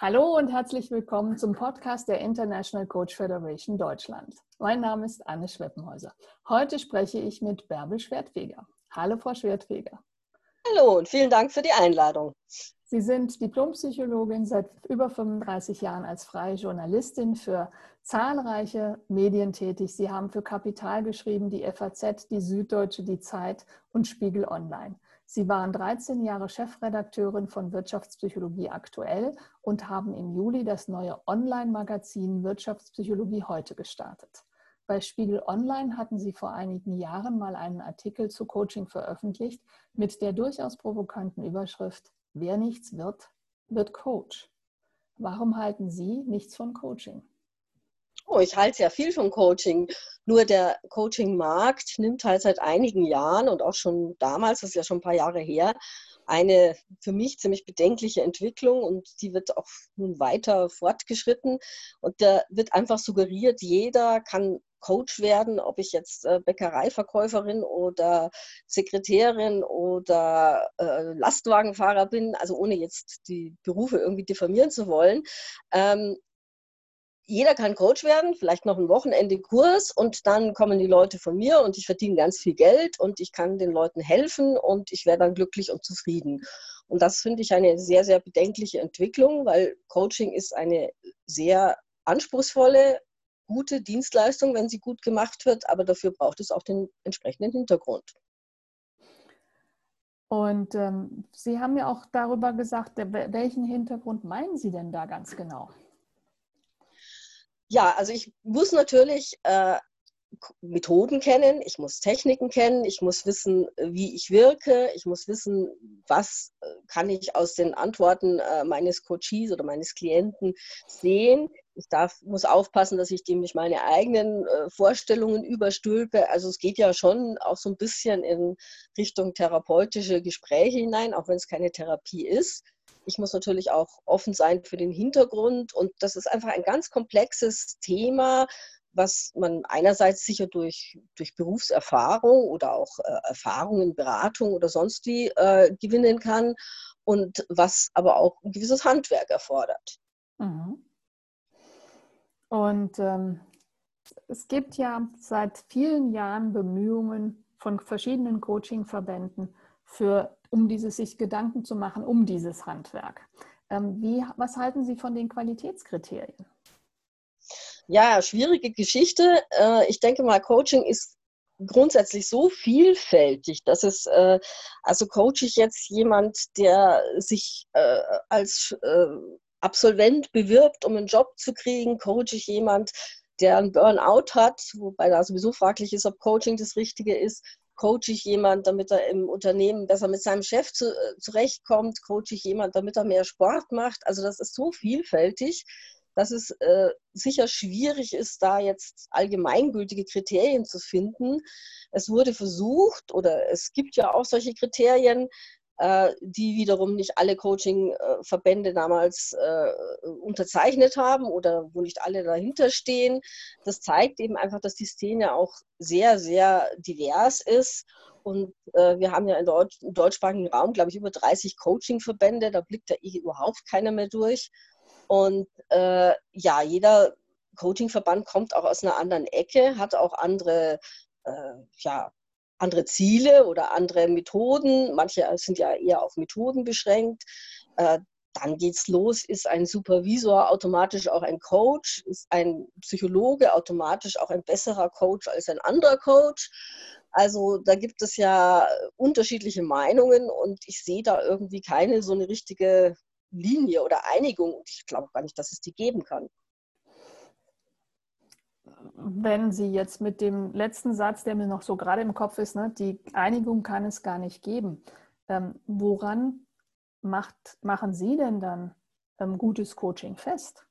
Hallo und herzlich willkommen zum Podcast der International Coach Federation Deutschland. Mein Name ist Anne Schweppenhäuser. Heute spreche ich mit Bärbel Schwertfeger. Hallo, Frau Schwertfeger. Hallo und vielen Dank für die Einladung. Sie sind Diplompsychologin seit über 35 Jahren als freie Journalistin für zahlreiche Medien tätig. Sie haben für Kapital geschrieben, die FAZ, die Süddeutsche, die Zeit und Spiegel Online. Sie waren 13 Jahre Chefredakteurin von Wirtschaftspsychologie aktuell und haben im Juli das neue Online-Magazin Wirtschaftspsychologie heute gestartet. Bei Spiegel Online hatten Sie vor einigen Jahren mal einen Artikel zu Coaching veröffentlicht mit der durchaus provokanten Überschrift Wer nichts wird, wird Coach. Warum halten Sie nichts von Coaching? Oh, ich halte sehr viel von Coaching. Nur der Coaching-Markt nimmt halt seit einigen Jahren und auch schon damals, das ist ja schon ein paar Jahre her, eine für mich ziemlich bedenkliche Entwicklung und die wird auch nun weiter fortgeschritten. Und da wird einfach suggeriert, jeder kann Coach werden, ob ich jetzt äh, Bäckereiverkäuferin oder Sekretärin oder äh, Lastwagenfahrer bin, also ohne jetzt die Berufe irgendwie diffamieren zu wollen. Jeder kann Coach werden, vielleicht noch ein Wochenende Kurs und dann kommen die Leute von mir und ich verdiene ganz viel Geld und ich kann den Leuten helfen und ich werde dann glücklich und zufrieden. Und das finde ich eine sehr, sehr bedenkliche Entwicklung, weil Coaching ist eine sehr anspruchsvolle, gute Dienstleistung, wenn sie gut gemacht wird, aber dafür braucht es auch den entsprechenden Hintergrund. Und ähm, Sie haben ja auch darüber gesagt, welchen Hintergrund meinen Sie denn da ganz genau? Ja, also ich muss natürlich äh, Methoden kennen, ich muss Techniken kennen, ich muss wissen, wie ich wirke, ich muss wissen, was äh, kann ich aus den Antworten äh, meines Coaches oder meines Klienten sehen. Ich darf, muss aufpassen, dass ich dem nicht meine eigenen äh, Vorstellungen überstülpe. Also es geht ja schon auch so ein bisschen in Richtung therapeutische Gespräche hinein, auch wenn es keine Therapie ist. Ich muss natürlich auch offen sein für den Hintergrund. Und das ist einfach ein ganz komplexes Thema, was man einerseits sicher durch, durch Berufserfahrung oder auch äh, Erfahrung in Beratung oder sonst wie äh, gewinnen kann und was aber auch ein gewisses Handwerk erfordert. Mhm. Und ähm, es gibt ja seit vielen Jahren Bemühungen von verschiedenen Coaching-Verbänden für um dieses sich Gedanken zu machen, um dieses Handwerk. Ähm, wie, was halten Sie von den Qualitätskriterien? Ja, schwierige Geschichte. Äh, ich denke mal, Coaching ist grundsätzlich so vielfältig, dass es, äh, also coache ich jetzt jemand, der sich äh, als Absolvent bewirbt, um einen Job zu kriegen, coache ich jemand, der einen Burnout hat, wobei da sowieso fraglich ist, ob Coaching das Richtige ist coache ich jemand, damit er im Unternehmen besser mit seinem Chef zu, äh, zurechtkommt, coache ich jemand, damit er mehr Sport macht. Also das ist so vielfältig, dass es äh, sicher schwierig ist, da jetzt allgemeingültige Kriterien zu finden. Es wurde versucht oder es gibt ja auch solche Kriterien, die wiederum nicht alle Coaching-Verbände damals äh, unterzeichnet haben oder wo nicht alle dahinter stehen. Das zeigt eben einfach, dass die Szene auch sehr, sehr divers ist. Und äh, wir haben ja im deutschsprachigen Raum, glaube ich, über 30 Coaching-Verbände. Da blickt da eh überhaupt keiner mehr durch. Und äh, ja, jeder Coaching-Verband kommt auch aus einer anderen Ecke, hat auch andere äh, ja, andere Ziele oder andere Methoden. Manche sind ja eher auf Methoden beschränkt. Äh, dann geht's los. Ist ein Supervisor automatisch auch ein Coach? Ist ein Psychologe automatisch auch ein besserer Coach als ein anderer Coach? Also da gibt es ja unterschiedliche Meinungen und ich sehe da irgendwie keine so eine richtige Linie oder Einigung. Ich glaube gar nicht, dass es die geben kann wenn Sie jetzt mit dem letzten Satz, der mir noch so gerade im Kopf ist, ne, die Einigung kann es gar nicht geben. Ähm, woran macht, machen Sie denn dann ähm, gutes Coaching fest?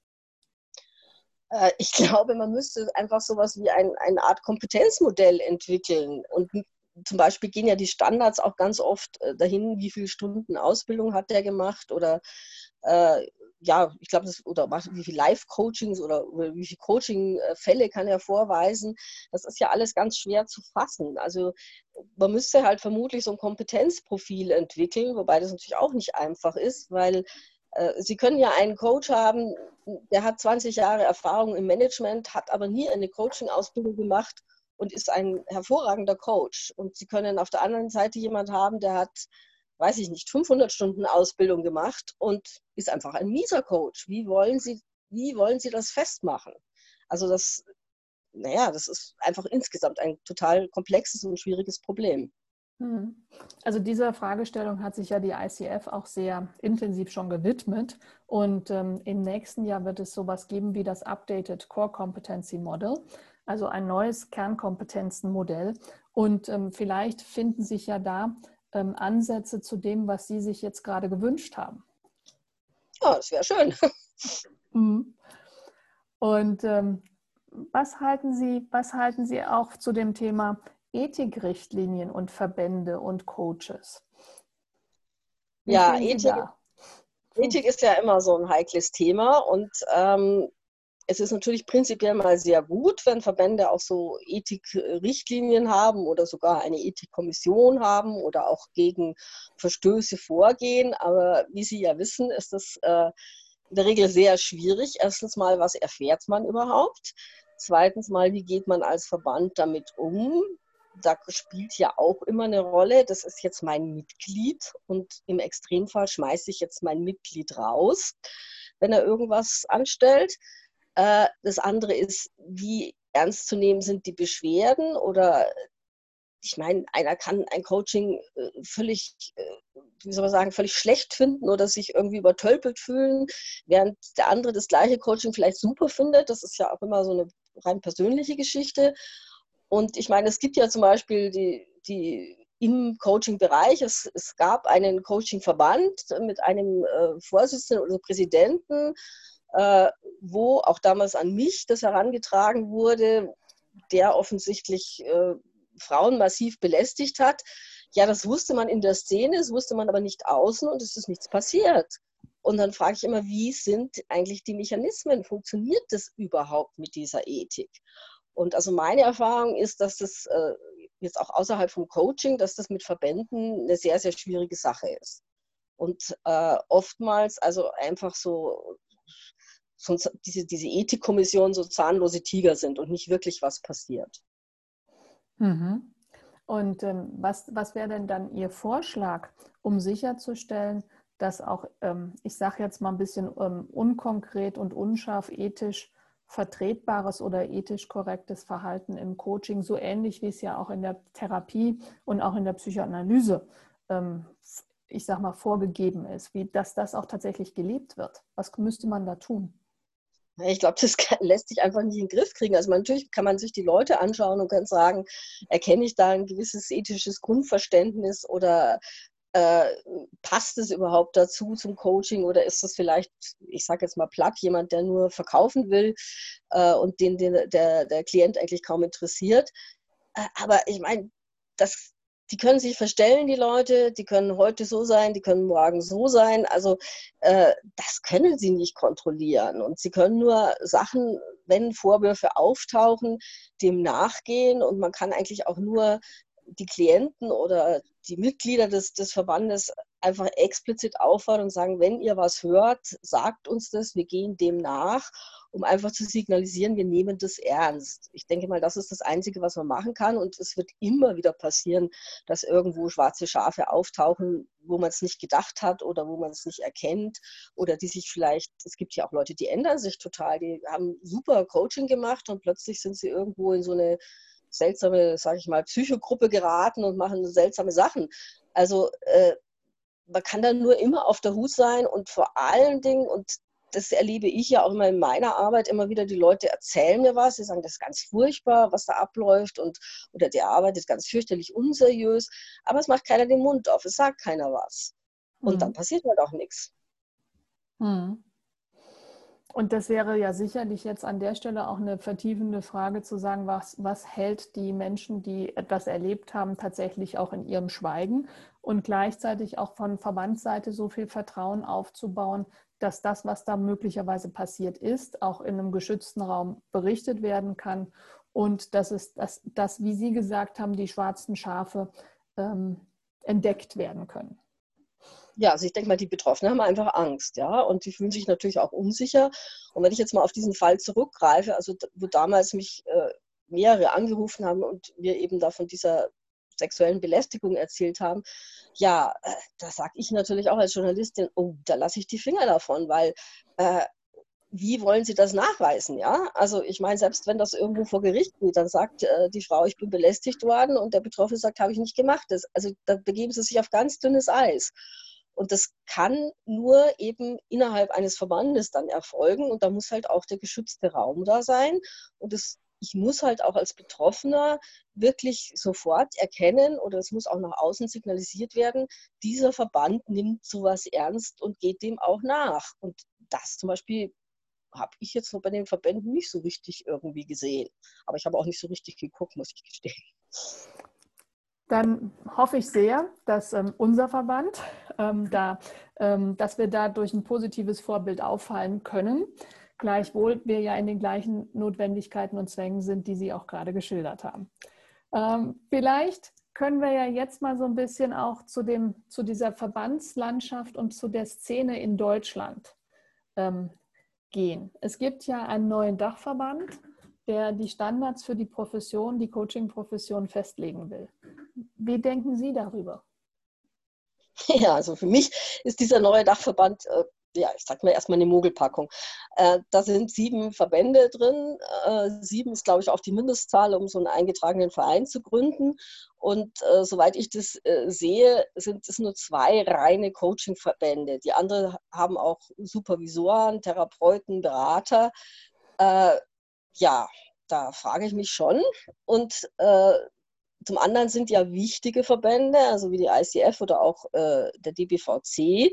Äh, ich glaube, man müsste einfach sowas wie ein, eine Art Kompetenzmodell entwickeln. Und zum Beispiel gehen ja die Standards auch ganz oft äh, dahin, wie viele Stunden Ausbildung hat der gemacht oder äh, ja, ich glaube, oder wie viele Live-Coachings oder, wie viele Coaching-Fälle kann er vorweisen. Das ist ja alles ganz schwer zu fassen. Also man müsste halt vermutlich so ein Kompetenzprofil entwickeln, wobei das natürlich auch nicht einfach ist, weil Äh, Sie können ja einen Coach haben, der hat 20 Jahre Erfahrung im Management, hat aber nie eine Coaching-Ausbildung gemacht und ist ein hervorragender Coach. Und Sie können auf der anderen Seite jemanden haben, der hat, weiß ich nicht, 500 Stunden Ausbildung gemacht und ist einfach ein mieser Coach. Wie wollen Sie, wie wollen Sie das festmachen? Also das, naja, das ist einfach insgesamt ein total komplexes und schwieriges Problem. Hm. Also dieser Fragestellung hat sich ja die ICF auch sehr intensiv schon gewidmet. Und ähm, im nächsten Jahr wird es sowas geben wie das Updated Core Competency Model, also ein neues Kernkompetenzenmodell. Und ähm, vielleicht finden sich ja da ähm, Ansätze zu dem, was Sie sich jetzt gerade gewünscht haben. Ja, das wäre schön. Hm. Und ähm, was halten Sie, was halten Sie auch zu dem Thema Ethikrichtlinien und Verbände und Coaches? Wie ja, Ethik, Ethik ist ja immer so ein heikles Thema und ähm, es ist natürlich prinzipiell mal sehr gut, wenn Verbände auch so Ethikrichtlinien haben oder sogar eine Ethikkommission haben oder auch gegen Verstöße vorgehen. Aber wie Sie ja wissen, ist das äh, in der Regel sehr schwierig. Erstens mal, was erfährt man überhaupt? Zweitens mal, wie geht man als Verband damit um? da spielt ja auch immer eine Rolle, das ist jetzt mein Mitglied und im Extremfall schmeiße ich jetzt mein Mitglied raus, wenn er irgendwas anstellt. Äh, das andere ist, wie ernst zu nehmen sind die Beschwerden oder ich meine, einer kann ein Coaching äh, völlig, äh, wie soll man sagen, völlig schlecht finden oder sich irgendwie übertölpelt fühlen, während der andere das gleiche Coaching vielleicht super findet. Das ist ja auch immer so eine rein persönliche Geschichte. Und ich meine, es gibt ja zum Beispiel die, die im Coaching-Bereich, es, es gab einen Coaching-Verband mit einem äh, Vorsitzenden oder Präsidenten, wo auch damals an mich das herangetragen wurde, der offensichtlich äh, Frauen massiv belästigt hat. Ja, das wusste man in der Szene, das wusste man aber nicht außen und es ist nichts passiert. Und dann frage ich immer, wie sind eigentlich die Mechanismen? Funktioniert das überhaupt mit dieser Ethik? Und also meine Erfahrung ist, dass das äh, jetzt auch außerhalb vom Coaching, dass das mit Verbänden eine sehr, sehr schwierige Sache ist. Und äh, oftmals also einfach so, diese, diese Ethikkommission so zahnlose Tiger sind und nicht wirklich was passiert. Mhm. Und ähm, was, was wäre denn dann Ihr Vorschlag, um sicherzustellen, dass auch, ähm, ich sage jetzt mal ein bisschen ähm, unkonkret und unscharf ethisch, vertretbares oder ethisch korrektes Verhalten im Coaching, so ähnlich wie es ja auch in der Therapie und auch in der Psychoanalyse, ähm, ich sag mal, vorgegeben ist, wie dass das auch tatsächlich gelebt wird. Was müsste man da tun? Ich glaube, das lässt sich einfach nicht in den Griff kriegen. Also man, natürlich kann man sich die Leute anschauen und kann sagen, erkenne ich da ein gewisses ethisches Grundverständnis oder äh, passt es überhaupt dazu zum Coaching oder ist das vielleicht, ich sage jetzt mal platt, jemand, der nur verkaufen will äh, und den, den der, der Klient eigentlich kaum interessiert. Äh, aber ich meine, das, die können sich verstellen, die Leute, die können heute so sein, die können morgen so sein. Also äh, das können sie nicht kontrollieren. Und sie können nur Sachen, wenn Vorwürfe auftauchen, dem nachgehen. Und man kann eigentlich auch nur die Klienten oder die Mitglieder des, des Verbandes einfach explizit auffordern und sagen, wenn ihr was hört, sagt uns das, wir gehen dem nach, um einfach zu signalisieren, wir nehmen das ernst. Ich denke mal, das ist das Einzige, was man machen kann und es wird immer wieder passieren, dass irgendwo schwarze Schafe auftauchen, wo man es nicht gedacht hat oder wo man es nicht erkennt oder die sich vielleicht, es gibt ja auch Leute, die ändern sich total, die haben super Coaching gemacht und plötzlich sind sie irgendwo in so eine seltsame, sage ich mal, Psychogruppe geraten und machen seltsame Sachen. Also äh, man kann da nur immer auf der Hut sein und vor allen Dingen, und das erlebe ich ja auch immer in meiner Arbeit, immer wieder die Leute erzählen mir was, sie sagen, das ist ganz furchtbar, was da abläuft und oder die Arbeit ist ganz fürchterlich unseriös, aber es macht keiner den Mund auf, es sagt keiner was. Und hm. dann passiert halt auch nichts. Hm. Und das wäre ja sicherlich jetzt an der Stelle auch eine vertiefende Frage zu sagen, was, was hält die Menschen, die etwas erlebt haben, tatsächlich auch in ihrem Schweigen und gleichzeitig auch von Verbandsseite so viel Vertrauen aufzubauen, dass das, was da möglicherweise passiert ist, auch in einem geschützten Raum berichtet werden kann und dass es, dass, dass wie Sie gesagt haben, die schwarzen Schafe ähm, entdeckt werden können. Ja, also ich denke mal, die Betroffenen haben einfach Angst, ja, und die fühlen sich natürlich auch unsicher. Und wenn ich jetzt mal auf diesen Fall zurückgreife, also wo damals mich äh, mehrere angerufen haben und mir eben da von dieser sexuellen Belästigung erzählt haben, ja, äh, da sage ich natürlich auch als Journalistin, oh, da lasse ich die Finger davon, weil äh, wie wollen Sie das nachweisen? Ja, also ich meine, selbst wenn das irgendwo vor Gericht geht, dann sagt äh, die Frau, ich bin belästigt worden und der Betroffene sagt, habe ich nicht gemacht. Das, also da begeben Sie sich auf ganz dünnes Eis. Und das kann nur eben innerhalb eines Verbandes dann erfolgen. Und da muss halt auch der geschützte Raum da sein. Und das, ich muss halt auch als Betroffener wirklich sofort erkennen oder es muss auch nach außen signalisiert werden, dieser Verband nimmt sowas ernst und geht dem auch nach. Und das zum Beispiel habe ich jetzt bei den Verbänden nicht so richtig irgendwie gesehen. Aber ich habe auch nicht so richtig geguckt, muss ich gestehen. Dann hoffe ich sehr, dass ähm, unser Verband, ähm, da, ähm, dass wir da durch ein positives Vorbild auffallen können. Gleichwohl wir ja in den gleichen Notwendigkeiten und Zwängen sind, die Sie auch gerade geschildert haben. Ähm, vielleicht können wir ja jetzt mal so ein bisschen auch zu, dem, zu dieser Verbandslandschaft und zu der Szene in Deutschland ähm, gehen. Es gibt ja einen neuen Dachverband, der die Standards für die Profession, die Coaching-Profession festlegen will. Wie denken Sie darüber? Ja, also für mich ist dieser neue Dachverband, äh, ja, ich sag mal erstmal eine Mogelpackung. Äh, da sind sieben Verbände drin. Äh, sieben ist, glaube ich, auch die Mindestzahl, um so einen eingetragenen Verein zu gründen. Und äh, soweit ich das äh, sehe, sind es nur zwei reine Coaching-Verbände. Die anderen haben auch Supervisoren, Therapeuten, Berater. Äh, ja, da frage ich mich schon. Und äh, zum anderen sind ja wichtige Verbände, also wie die ICF oder auch der DBVC,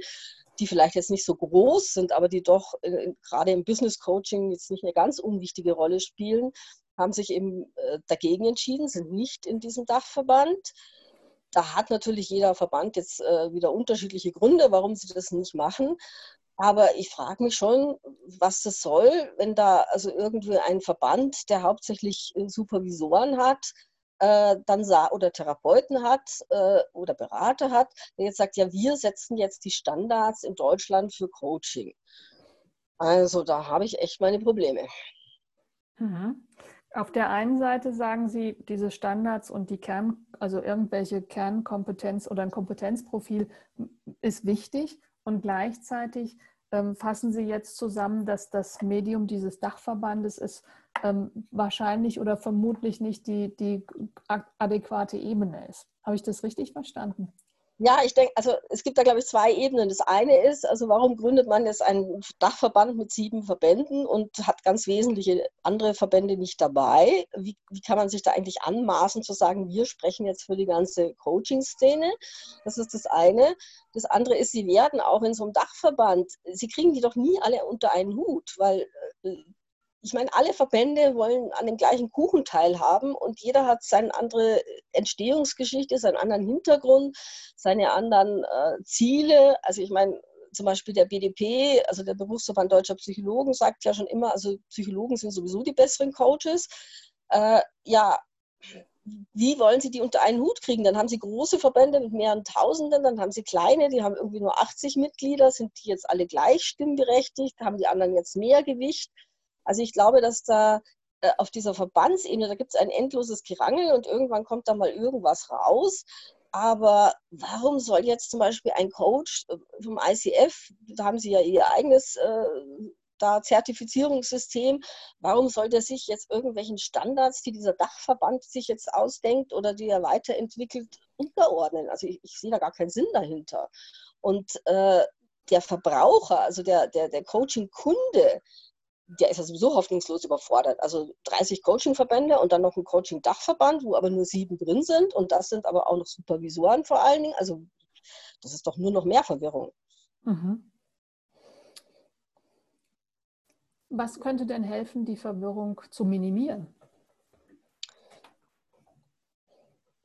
die vielleicht jetzt nicht so groß sind, aber die doch äh, gerade im Business Coaching jetzt nicht eine ganz unwichtige Rolle spielen, haben sich eben äh, dagegen entschieden, sind nicht in diesem Dachverband. Da hat natürlich jeder Verband jetzt äh, wieder unterschiedliche Gründe, warum sie das nicht machen. Aber ich frage mich schon, was das soll, wenn da also irgendwie ein Verband, der hauptsächlich Supervisoren hat, äh, dann oder Therapeuten hat äh, oder Berater hat, der jetzt sagt, ja, wir setzen jetzt die Standards in Deutschland für Coaching. Also da habe ich echt meine Probleme. Mhm. Auf der einen Seite sagen Sie, diese Standards und die Kern, also irgendwelche Kernkompetenz oder ein Kompetenzprofil ist wichtig. Und gleichzeitig ähm, fassen Sie jetzt zusammen, dass das Medium dieses Dachverbandes ist ähm, wahrscheinlich oder vermutlich nicht die, die adäquate Ebene ist. Habe ich das richtig verstanden? Ja, ich denke, also es gibt da, glaube ich, zwei Ebenen. Das eine ist, also warum gründet man jetzt einen Dachverband mit sieben Verbänden und hat ganz wesentliche andere Verbände nicht dabei? Wie, wie kann man sich da eigentlich anmaßen zu sagen, wir sprechen jetzt für die ganze Coaching-Szene? Das ist das eine. Das andere ist, sie werden auch in so einem Dachverband, sie kriegen die doch nie alle unter einen Hut, weil äh, ich meine, alle Verbände wollen an dem gleichen Kuchen teilhaben und jeder hat seine andere Entstehungsgeschichte, seinen anderen Hintergrund, seine anderen äh, Ziele. Also ich meine, zum Beispiel der BDP, also der Berufsverband Deutscher Psychologen, sagt ja schon immer, also Psychologen sind sowieso die besseren Coaches. Äh, ja, wie wollen sie die unter einen Hut kriegen? Dann haben sie große Verbände mit mehreren Tausenden, dann haben sie kleine, die haben irgendwie nur 80 Mitglieder, sind die jetzt alle gleich stimmberechtigt, haben die anderen jetzt mehr Gewicht? Also ich glaube, dass da äh, auf dieser Verbandsebene, da gibt es ein endloses Gerangel und irgendwann kommt da mal irgendwas raus. Aber warum soll jetzt zum Beispiel ein Coach äh, vom ICF, da haben sie ja ihr eigenes äh, da Zertifizierungssystem, warum soll der sich jetzt irgendwelchen Standards, die dieser Dachverband sich jetzt ausdenkt oder die er weiterentwickelt, unterordnen? Also ich, ich sehe da gar keinen Sinn dahinter. Und äh, der Verbraucher, also der, der, der Coaching-Kunde, der ist ja sowieso hoffnungslos überfordert. Also 30 Coaching-Verbände und dann noch ein Coaching-Dachverband, wo aber nur sieben drin sind und das sind aber auch noch Supervisoren vor allen Dingen. Also das ist doch nur noch mehr Verwirrung. Mhm. Was könnte denn helfen, die Verwirrung zu minimieren?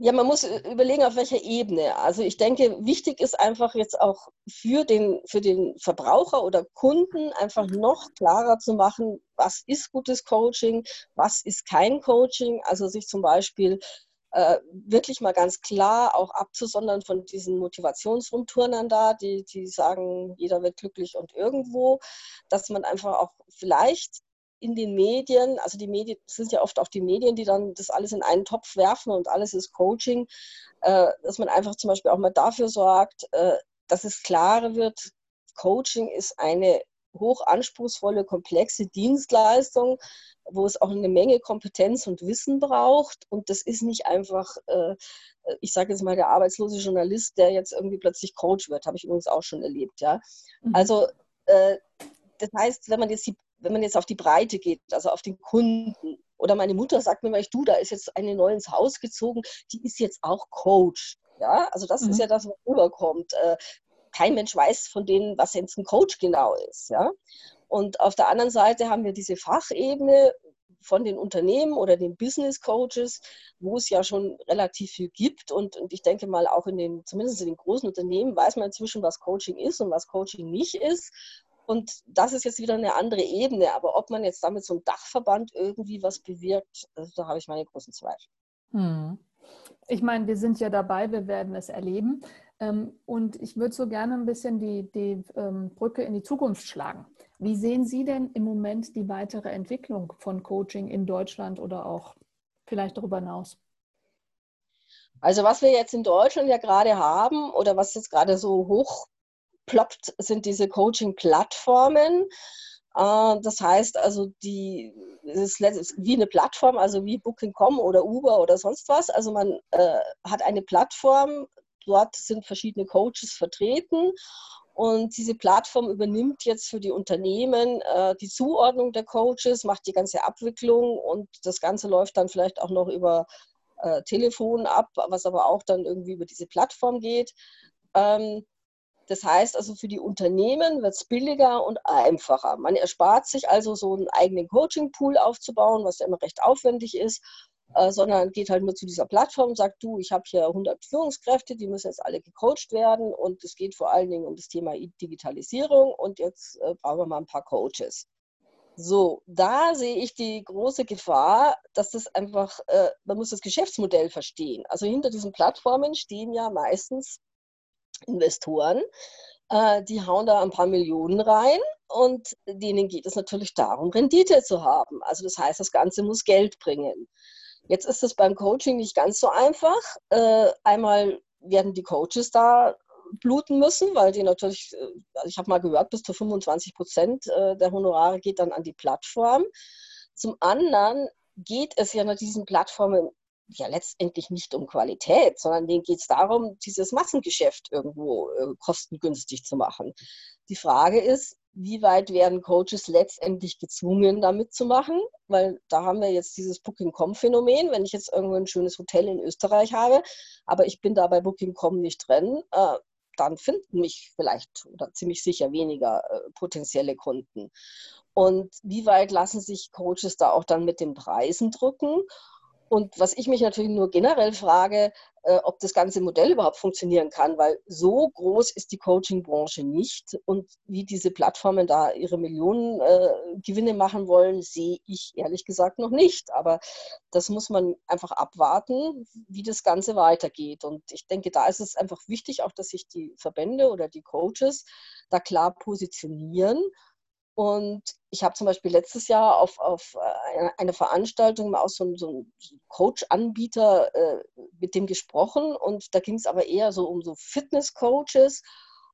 Ja, man muss äh, überlegen, auf welcher Ebene. Also ich denke, wichtig ist einfach jetzt auch für den, für den Verbraucher oder Kunden einfach noch klarer zu machen, was ist gutes Coaching, was ist kein Coaching. Also sich zum Beispiel äh, wirklich mal ganz klar auch abzusondern von diesen Motivationsrumturnern da, die, die sagen, jeder wird glücklich und irgendwo, dass man einfach auch vielleicht in den Medien, also die Medien, es sind ja oft auch die Medien, die dann das alles in einen Topf werfen und alles ist Coaching, äh, dass man einfach zum Beispiel auch mal dafür sorgt, äh, dass es klarer wird, Coaching ist eine hochanspruchsvolle, komplexe Dienstleistung, wo es auch eine Menge Kompetenz und Wissen braucht. Und das ist nicht einfach, äh, ich sage jetzt mal, der arbeitslose Journalist, der jetzt irgendwie plötzlich Coach wird, habe ich übrigens auch schon erlebt. Ja? Mhm. Also das heißt, wenn man jetzt die wenn man jetzt auf die Breite geht, also auf den Kunden, oder meine Mutter sagt mir mal, du, da ist jetzt eine neu ins Haus gezogen, die ist jetzt auch Coach. Ja, also das mhm. ist ja das, was rüberkommt. Äh, kein Mensch weiß von denen, was jetzt ein Coach genau ist. Ja? Und auf der anderen Seite haben wir diese Fachebene von den Unternehmen oder den Business Coaches, wo es ja schon relativ viel gibt. Und, und ich denke mal, auch in den, zumindest in den großen Unternehmen, weiß man inzwischen, was Coaching ist und was Coaching nicht ist. Und das ist jetzt wieder eine andere Ebene. Aber ob man jetzt damit so ein Dachverband irgendwie was bewirkt, also da habe ich meine großen Zweifel. Hm. Ich meine, wir sind ja dabei, wir werden es erleben. Ähm, und ich würde so gerne ein bisschen die, die ähm, Brücke in die Zukunft schlagen. Wie sehen Sie denn im Moment die weitere Entwicklung von Coaching in Deutschland oder auch vielleicht darüber hinaus? Also was wir jetzt in Deutschland ja gerade haben oder was jetzt gerade so hochploppt, sind diese Coaching-Plattformen. Äh, das heißt also, die ist wie eine Plattform, also wie Booking.com oder Uber oder sonst was. Also man äh, hat eine Plattform, dort sind verschiedene Coaches vertreten und diese Plattform übernimmt jetzt für die Unternehmen äh, die Zuordnung der Coaches, macht die ganze Abwicklung und das Ganze läuft dann vielleicht auch noch über äh, Telefon ab, was aber auch dann irgendwie über diese Plattform geht. Ähm, das heißt also, für die Unternehmen wird es billiger und einfacher. Man erspart sich also so einen eigenen Coaching-Pool aufzubauen, was ja immer recht aufwendig ist äh, sondern geht halt nur zu dieser Plattform und sagt, du, ich habe hier 100 Führungskräfte, die müssen jetzt alle gecoacht werden und es geht vor allen Dingen um das Thema Digitalisierung und jetzt äh, brauchen wir mal ein paar Coaches. So, da sehe ich die große Gefahr, dass das einfach, äh, man muss das Geschäftsmodell verstehen. Also hinter diesen Plattformen stehen ja meistens Investoren, äh, die hauen da ein paar Millionen rein und denen geht es natürlich darum, Rendite zu haben. Also das heißt, das Ganze muss Geld bringen. Jetzt ist es beim Coaching nicht ganz so einfach. Äh, einmal werden die Coaches da bluten müssen, weil die natürlich, äh, also ich habe mal gehört, bis zu 25 Prozent äh, der Honorare geht dann an die Plattform. Zum anderen geht es ja nach diesen Plattformen ja letztendlich nicht um Qualität, sondern denen geht es darum, dieses Massengeschäft irgendwo äh, kostengünstig zu machen. Die Frage ist, wie weit werden Coaches letztendlich gezwungen, damit zu machen? Weil da haben wir jetzt dieses Booking.com-Phänomen. Wenn ich jetzt irgendwo ein schönes Hotel in Österreich habe, aber ich bin da bei Booking.com nicht drin, äh, dann finden mich vielleicht oder ziemlich sicher weniger äh, potenzielle Kunden. Und wie weit lassen sich Coaches da auch dann mit den Preisen drücken? Und was ich mich natürlich nur generell frage, äh, ob das ganze Modell überhaupt funktionieren kann, weil so groß ist die Coaching-Branche nicht. Und wie diese Plattformen da ihre Millionen äh, Gewinne machen wollen, sehe ich ehrlich gesagt noch nicht. Aber das muss man einfach abwarten, wie das Ganze weitergeht. Und ich denke, da ist es einfach wichtig, auch dass sich die Verbände oder die Coaches da klar positionieren und ich habe zum Beispiel letztes Jahr auf, auf äh, einer Veranstaltung mal aus so, so einem Coach-Anbieter äh, mit dem gesprochen und da ging es aber eher so um so Fitness-Coaches.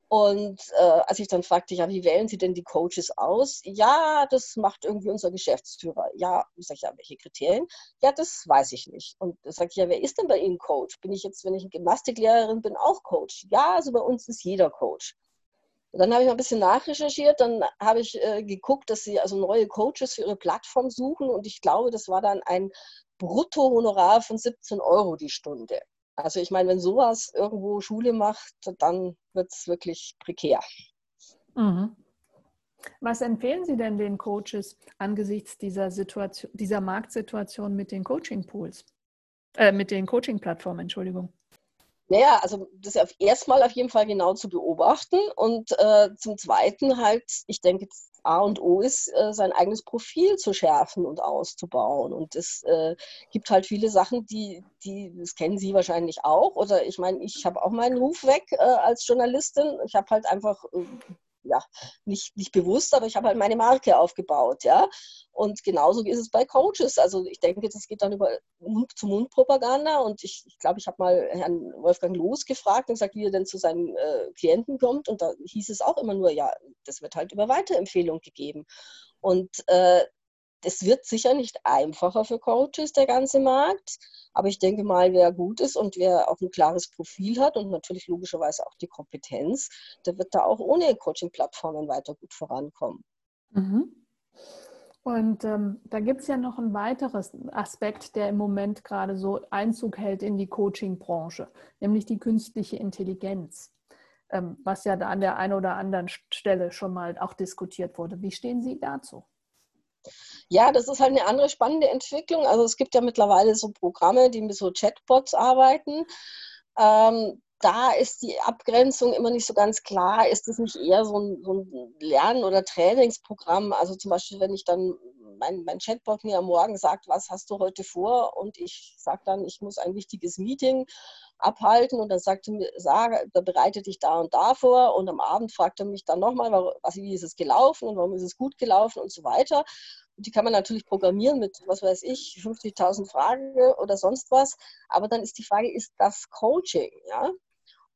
Und äh, als ich dann fragte, ja, wie wählen Sie denn die Coaches aus? Ja, das macht irgendwie unser Geschäftsführer. Ja, ich sage, ja, welche Kriterien? Ja, das weiß ich nicht. Und da sage ich, ja, wer ist denn bei Ihnen Coach? Bin ich jetzt, wenn ich eine Gymnastiklehrerin bin, auch Coach? Ja, also bei uns ist jeder Coach. Und dann habe ich mal ein bisschen nachrecherchiert, dann habe ich äh, geguckt, dass sie also neue Coaches für ihre Plattform suchen und ich glaube, das war dann ein Bruttohonorar von 17 Euro die Stunde. Also ich meine, wenn sowas irgendwo Schule macht, dann wird es wirklich prekär. Mhm. Was empfehlen Sie denn den Coaches angesichts dieser Situation, dieser Marktsituation mit den Coaching-Pools, äh, mit den Coaching-Plattformen, Entschuldigung? Naja, also das ist erstmal auf jeden Fall genau zu beobachten und äh, zum Zweiten halt, ich denke, A und O ist, äh, sein eigenes Profil zu schärfen und auszubauen. Und es äh, gibt halt viele Sachen, die, die, das kennen Sie wahrscheinlich auch. Oder ich meine, ich habe auch meinen Ruf weg äh, als Journalistin. Ich habe halt einfach äh, ja, nicht, nicht bewusst, aber ich habe halt meine Marke aufgebaut, ja. Und genauso ist es bei Coaches. Also ich denke, das geht dann über Mund-zu-Mund-Propaganda. Und ich glaube, ich, glaub, ich habe mal Herrn Wolfgang Loos gefragt und gesagt, wie er denn zu seinen äh, Klienten kommt. Und da hieß es auch immer nur, ja, das wird halt über Weiterempfehlung gegeben. Und äh, es wird sicher nicht einfacher für Coaches, der ganze Markt. Aber ich denke mal, wer gut ist und wer auch ein klares Profil hat und natürlich logischerweise auch die Kompetenz, der wird da auch ohne Coaching-Plattformen weiter gut vorankommen. Mhm. Und ähm, da gibt es ja noch ein weiteres Aspekt, der im Moment gerade so Einzug hält in die Coaching-Branche, nämlich die künstliche Intelligenz, ähm, was ja da an der einen oder anderen Stelle schon mal auch diskutiert wurde. Wie stehen Sie dazu? Ja, das ist halt eine andere spannende Entwicklung. Also es gibt ja mittlerweile so Programme, die mit so Chatbots arbeiten. Ähm, da ist die Abgrenzung immer nicht so ganz klar. Ist es nicht eher so ein, so ein Lern- oder Trainingsprogramm? Also zum Beispiel, wenn ich dann mein, mein Chatbot mir am Morgen sagt, was hast du heute vor? Und ich sage dann, ich muss ein wichtiges Meeting abhalten und dann sagt er mir, sage, bereite dich da und da vor und am Abend fragt er mich dann nochmal, was, wie ist es gelaufen und warum ist es gut gelaufen und so weiter. Und die kann man natürlich programmieren mit, was weiß ich, 50.000 Fragen oder sonst was. Aber dann ist die Frage, ist das Coaching? Ja?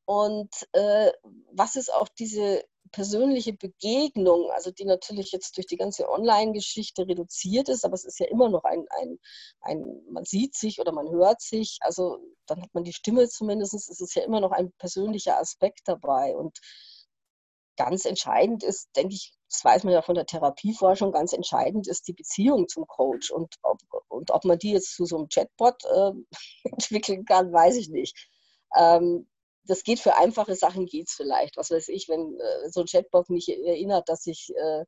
Und äh, was ist auch diese persönliche Begegnung, also die natürlich jetzt durch die ganze Online-Geschichte reduziert ist, aber es ist ja immer noch ein, ein, ein, man sieht sich oder man hört sich, also dann hat man die Stimme zumindest, es ist ja immer noch ein persönlicher Aspekt dabei. Und ganz entscheidend ist, denke ich, das weiß man ja von der Therapieforschung, ganz entscheidend ist die Beziehung zum Coach. Und ob, und ob man die jetzt zu so einem Chatbot äh, entwickeln kann, weiß ich nicht. Ähm, das geht für einfache Sachen, geht es vielleicht. Was weiß ich, wenn äh, so ein Chatbot mich erinnert, dass ich, äh,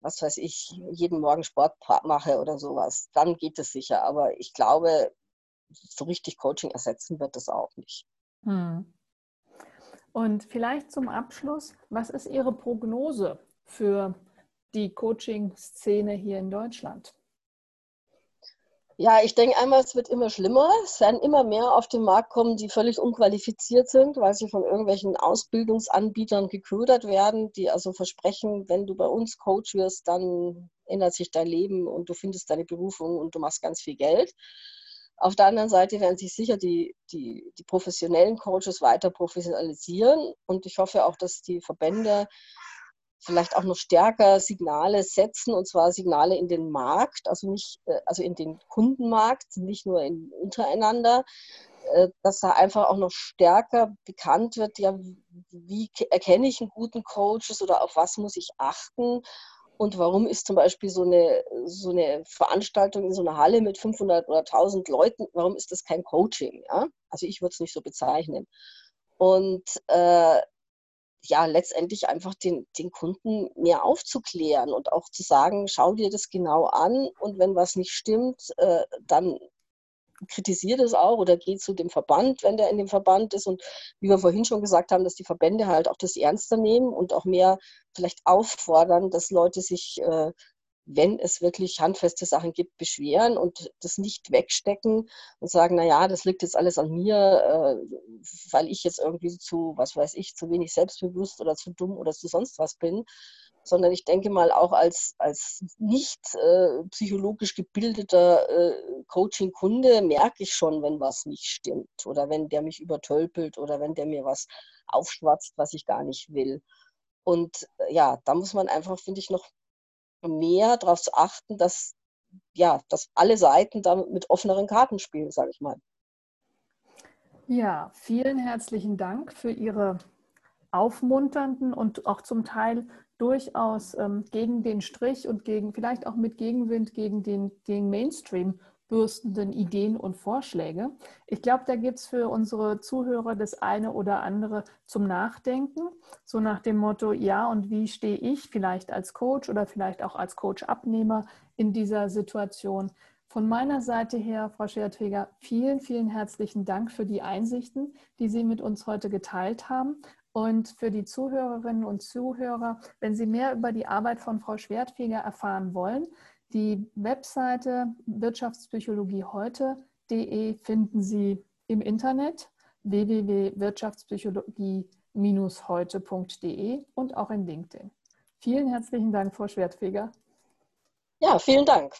was weiß ich, jeden Morgen Sport mache oder sowas, dann geht es sicher. Aber ich glaube, so richtig Coaching ersetzen wird das auch nicht. Hm. Und vielleicht zum Abschluss, was ist Ihre Prognose für die Coaching-Szene hier in Deutschland? Ja, ich denke einmal, es wird immer schlimmer. Es werden immer mehr auf den Markt kommen, die völlig unqualifiziert sind, weil sie von irgendwelchen Ausbildungsanbietern geködert werden, die also versprechen, wenn du bei uns Coach wirst, dann ändert sich dein Leben und du findest deine Berufung und du machst ganz viel Geld. Auf der anderen Seite werden sich sicher die, die, die professionellen Coaches weiter professionalisieren und ich hoffe auch, dass die Verbände vielleicht auch noch stärker Signale setzen, und zwar Signale in den Markt, also nicht, äh, also in den Kundenmarkt, nicht nur in, untereinander, äh, dass da einfach auch noch stärker bekannt wird, ja, wie erkenne ich einen guten Coaches oder auf was muss ich achten und warum ist zum Beispiel so eine, so eine Veranstaltung in so einer Halle mit 500 oder 1000 Leuten, warum ist das kein Coaching? Ja? Also ich würde es nicht so bezeichnen. Und äh, ja, letztendlich einfach den, den Kunden mehr aufzuklären und auch zu sagen, schau dir das genau an und wenn was nicht stimmt, äh, dann kritisiert es auch oder geht zu dem Verband, wenn der in dem Verband ist. Und wie wir vorhin schon gesagt haben, dass die Verbände halt auch das ernster nehmen und auch mehr vielleicht auffordern, dass Leute sich äh, wenn es wirklich handfeste Sachen gibt, beschweren und das nicht wegstecken und sagen, naja, das liegt jetzt alles an mir, äh, weil ich jetzt irgendwie zu, was weiß ich, zu wenig selbstbewusst oder zu dumm oder zu sonst was bin, sondern ich denke mal auch als, als nicht äh, psychologisch gebildeter äh, Coaching-Kunde merke ich schon, wenn was nicht stimmt oder wenn der mich übertölpelt oder wenn der mir was aufschwatzt, was ich gar nicht will. Und äh, ja, da muss man einfach, finde ich, noch mehr darauf zu achten, dass, ja, dass alle Seiten damit mit offeneren Karten spielen, sage ich mal. Ja, vielen herzlichen Dank für Ihre aufmunternden und auch zum Teil durchaus ähm, gegen den Strich und gegen vielleicht auch mit Gegenwind gegen den, den Mainstream bürstenden Ideen und Vorschläge. Ich glaube, da gibt es für unsere Zuhörer das eine oder andere zum Nachdenken, so nach dem Motto, ja, und wie stehe ich vielleicht als Coach oder vielleicht auch als Coach-Abnehmer in dieser Situation? Von meiner Seite her, Frau Scherträger, vielen, vielen herzlichen Dank für die Einsichten, die Sie mit uns heute geteilt haben. Und für die Zuhörerinnen und Zuhörer, wenn Sie mehr über die Arbeit von Frau Schwertfeger erfahren wollen, die Webseite Wirtschaftspsychologie heute.de finden Sie im Internet www.wirtschaftspsychologie-heute.de und auch in LinkedIn. Vielen herzlichen Dank, Frau Schwertfeger. Ja, vielen Dank.